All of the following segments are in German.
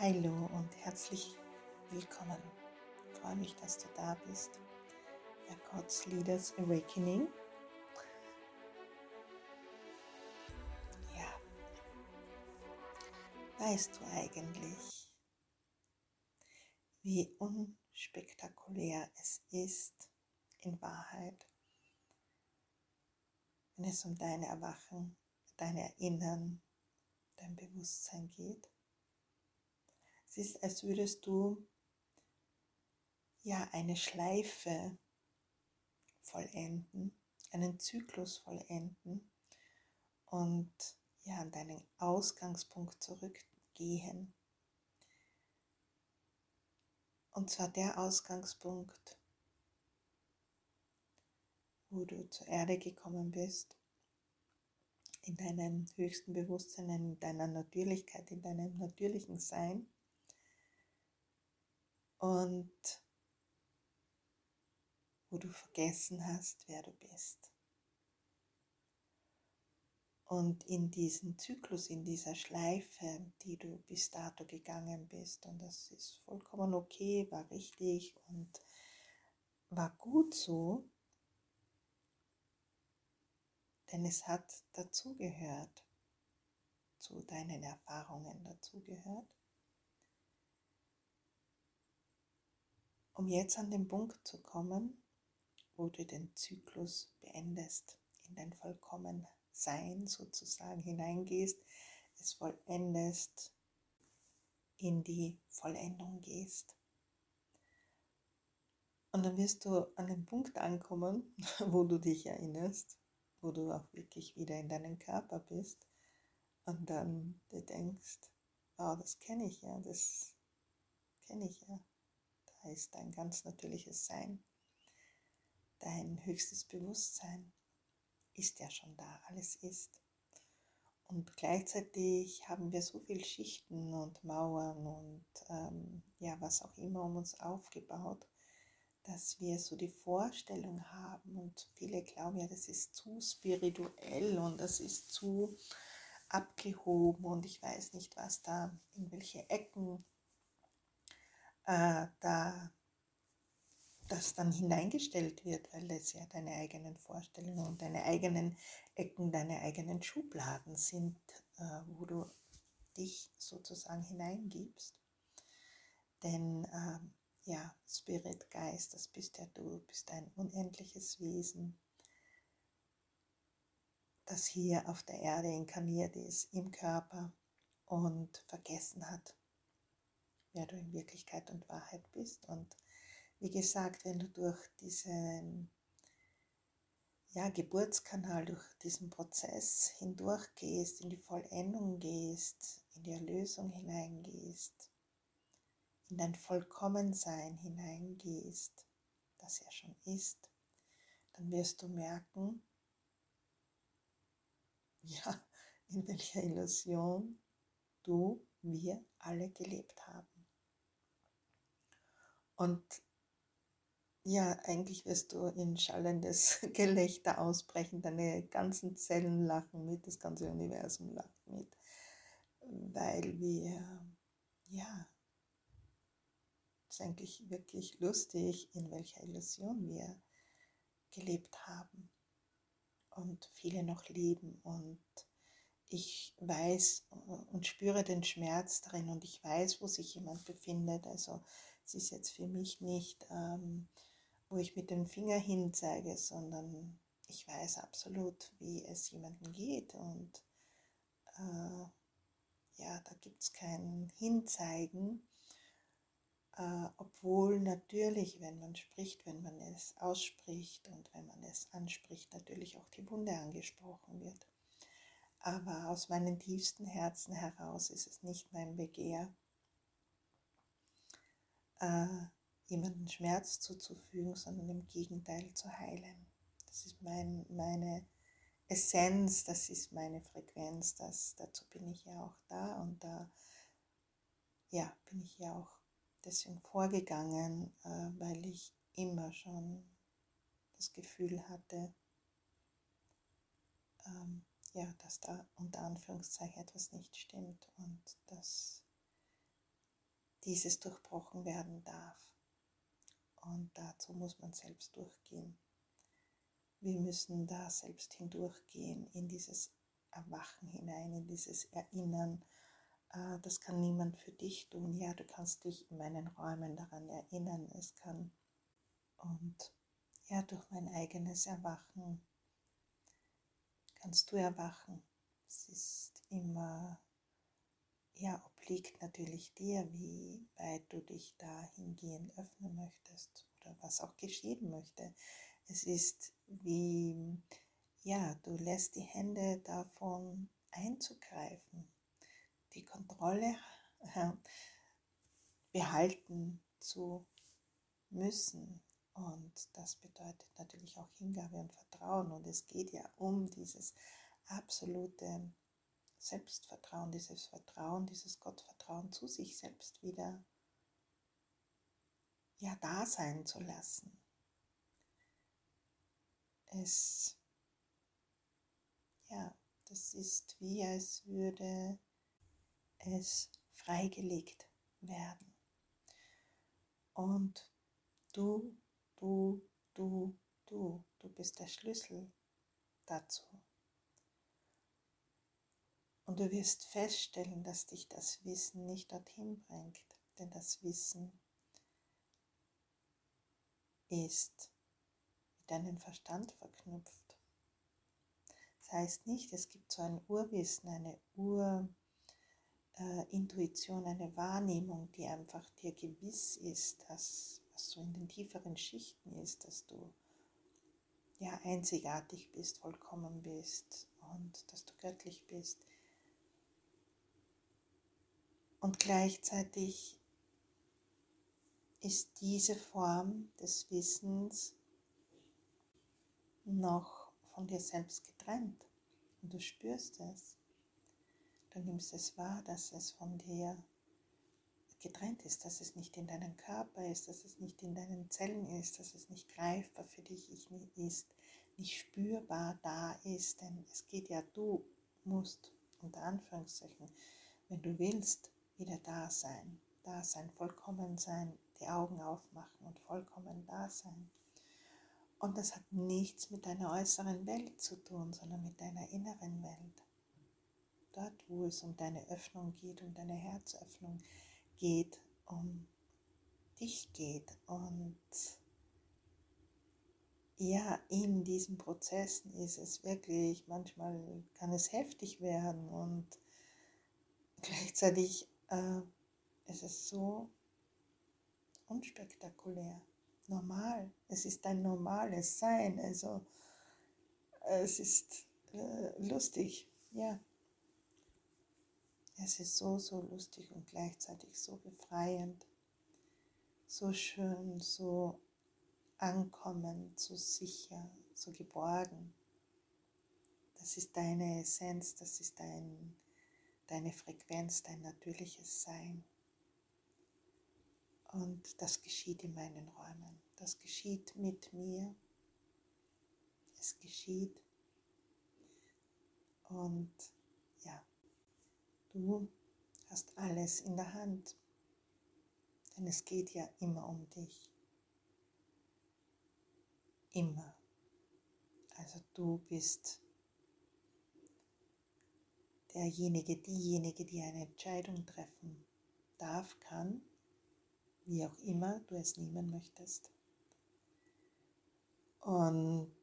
Hallo und herzlich willkommen. Ich freue mich, dass du da bist bei God's Leaders Awakening. Ja, weißt du eigentlich, wie unspektakulär es ist in Wahrheit, wenn es um dein Erwachen, dein Erinnern, dein Bewusstsein geht? Ist, als würdest du ja eine Schleife vollenden, einen Zyklus vollenden und ja an deinen Ausgangspunkt zurückgehen. Und zwar der Ausgangspunkt, wo du zur Erde gekommen bist, in deinem höchsten Bewusstsein, in deiner Natürlichkeit, in deinem natürlichen Sein und wo du vergessen hast, wer du bist. Und in diesem Zyklus, in dieser Schleife, die du bis dato gegangen bist, und das ist vollkommen okay, war richtig und war gut so, denn es hat dazugehört, zu deinen Erfahrungen dazugehört. Um jetzt an den Punkt zu kommen, wo du den Zyklus beendest, in dein Vollkommensein sozusagen hineingehst, es vollendest, in die Vollendung gehst. Und dann wirst du an den Punkt ankommen, wo du dich erinnerst, wo du auch wirklich wieder in deinem Körper bist und dann dir denkst, wow, das kenne ich ja, das kenne ich ja ist dein ganz natürliches Sein. Dein höchstes Bewusstsein ist ja schon da, alles ist. Und gleichzeitig haben wir so viele Schichten und Mauern und ähm, ja, was auch immer um uns aufgebaut, dass wir so die Vorstellung haben und viele glauben ja, das ist zu spirituell und das ist zu abgehoben und ich weiß nicht, was da, in welche Ecken äh, da das dann hineingestellt wird, weil es ja deine eigenen Vorstellungen und deine eigenen Ecken, deine eigenen Schubladen sind, äh, wo du dich sozusagen hineingibst. Denn äh, ja, Spirit, Geist, das bist ja du, bist ein unendliches Wesen, das hier auf der Erde inkarniert ist, im Körper und vergessen hat, wer du in Wirklichkeit und Wahrheit bist. Und wie gesagt, wenn du durch diesen ja, Geburtskanal, durch diesen Prozess hindurchgehst, in die Vollendung gehst, in die Erlösung hineingehst, in dein Vollkommensein hineingehst, das ja schon ist, dann wirst du merken, ja, in welcher Illusion du, wir alle gelebt haben. Und ja, eigentlich wirst du in schallendes Gelächter ausbrechen, deine ganzen Zellen lachen mit, das ganze Universum lacht mit, weil wir, ja, es ist eigentlich wirklich lustig, in welcher Illusion wir gelebt haben und viele noch leben und ich weiß und spüre den Schmerz darin und ich weiß, wo sich jemand befindet. Also es ist jetzt für mich nicht, ähm, wo ich mit dem Finger hinzeige, sondern ich weiß absolut, wie es jemandem geht. Und äh, ja, da gibt es kein Hinzeigen, äh, obwohl natürlich, wenn man spricht, wenn man es ausspricht und wenn man es anspricht, natürlich auch die Wunde angesprochen wird. Aber aus meinem tiefsten Herzen heraus ist es nicht mein Begehr, äh, jemanden Schmerz zuzufügen, sondern im Gegenteil zu heilen. Das ist mein, meine Essenz, das ist meine Frequenz, das, dazu bin ich ja auch da und da ja, bin ich ja auch deswegen vorgegangen, äh, weil ich immer schon das Gefühl hatte, ähm, ja, dass da unter Anführungszeichen etwas nicht stimmt und dass dieses durchbrochen werden darf. Und dazu muss man selbst durchgehen. Wir müssen da selbst hindurchgehen, in dieses Erwachen hinein, in dieses Erinnern. Äh, das kann niemand für dich tun. Ja, du kannst dich in meinen Räumen daran erinnern. Es kann und ja, durch mein eigenes Erwachen kannst du erwachen. Es ist immer, ja, obliegt natürlich dir, wie weit du dich dahingehend öffnen möchtest oder was auch geschehen möchte. Es ist wie, ja, du lässt die Hände davon einzugreifen, die Kontrolle behalten zu müssen. Und das bedeutet natürlich auch Hingabe und Vertrauen. Und es geht ja um dieses absolute Selbstvertrauen, dieses Vertrauen, dieses Gottvertrauen zu sich selbst wieder ja da sein zu lassen. Es ja, das ist wie als würde es freigelegt werden. Und du, du, du, du, du bist der Schlüssel dazu. Und du wirst feststellen, dass dich das Wissen nicht dorthin bringt, denn das Wissen ist mit deinem Verstand verknüpft. Das heißt nicht, es gibt so ein Urwissen, eine Urintuition, äh, eine Wahrnehmung, die einfach dir gewiss ist, dass was so in den tieferen Schichten ist, dass du ja einzigartig bist, vollkommen bist und dass du göttlich bist. Und gleichzeitig ist diese Form des Wissens noch von dir selbst getrennt. Und du spürst es. Du nimmst es wahr, dass es von dir getrennt ist, dass es nicht in deinem Körper ist, dass es nicht in deinen Zellen ist, dass es nicht greifbar für dich ist, nicht spürbar da ist. Denn es geht ja, du musst unter Anführungszeichen, wenn du willst, wieder da sein. Da sein, vollkommen sein, die Augen aufmachen und vollkommen da sein. Und das hat nichts mit deiner äußeren Welt zu tun, sondern mit deiner inneren Welt. Dort, wo es um deine Öffnung geht, um deine Herzöffnung geht, um dich geht. Und ja, in diesen Prozessen ist es wirklich, manchmal kann es heftig werden und gleichzeitig äh, es ist so unspektakulär, normal. Es ist ein normales Sein, also es ist äh, lustig, ja. Es ist so, so lustig und gleichzeitig so befreiend, so schön, so ankommen, so sicher, so geborgen. Das ist deine Essenz, das ist dein deine Frequenz, dein natürliches Sein. Und das geschieht in meinen Räumen. Das geschieht mit mir. Es geschieht. Und ja, du hast alles in der Hand. Denn es geht ja immer um dich. Immer. Also du bist derjenige, diejenige, die eine Entscheidung treffen darf, kann, wie auch immer du es nehmen möchtest. Und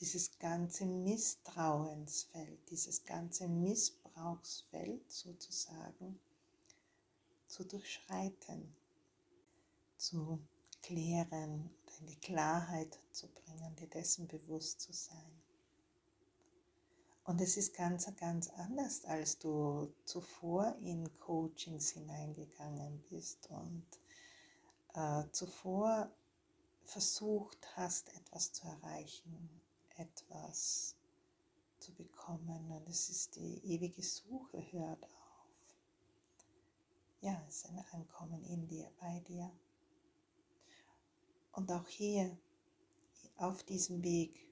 dieses ganze Misstrauensfeld, dieses ganze Missbrauchsfeld sozusagen zu durchschreiten, zu klären in die Klarheit zu bringen, dir dessen bewusst zu sein. Und es ist ganz, ganz anders, als du zuvor in Coachings hineingegangen bist und äh, zuvor versucht hast, etwas zu erreichen, etwas zu bekommen. Und es ist die ewige Suche, hört auf. Ja, es ist ein Ankommen in dir, bei dir. Und auch hier auf diesem Weg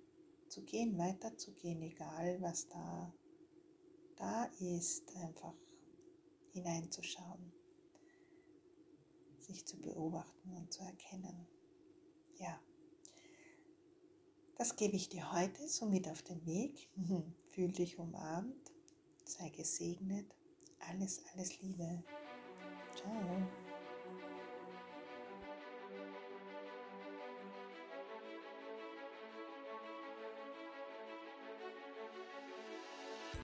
zu gehen, weiterzugehen, egal was da, da ist, einfach hineinzuschauen, sich zu beobachten und zu erkennen. Ja, das gebe ich dir heute somit auf den Weg. Fühl dich umarmt, sei gesegnet. Alles, alles Liebe. Ciao.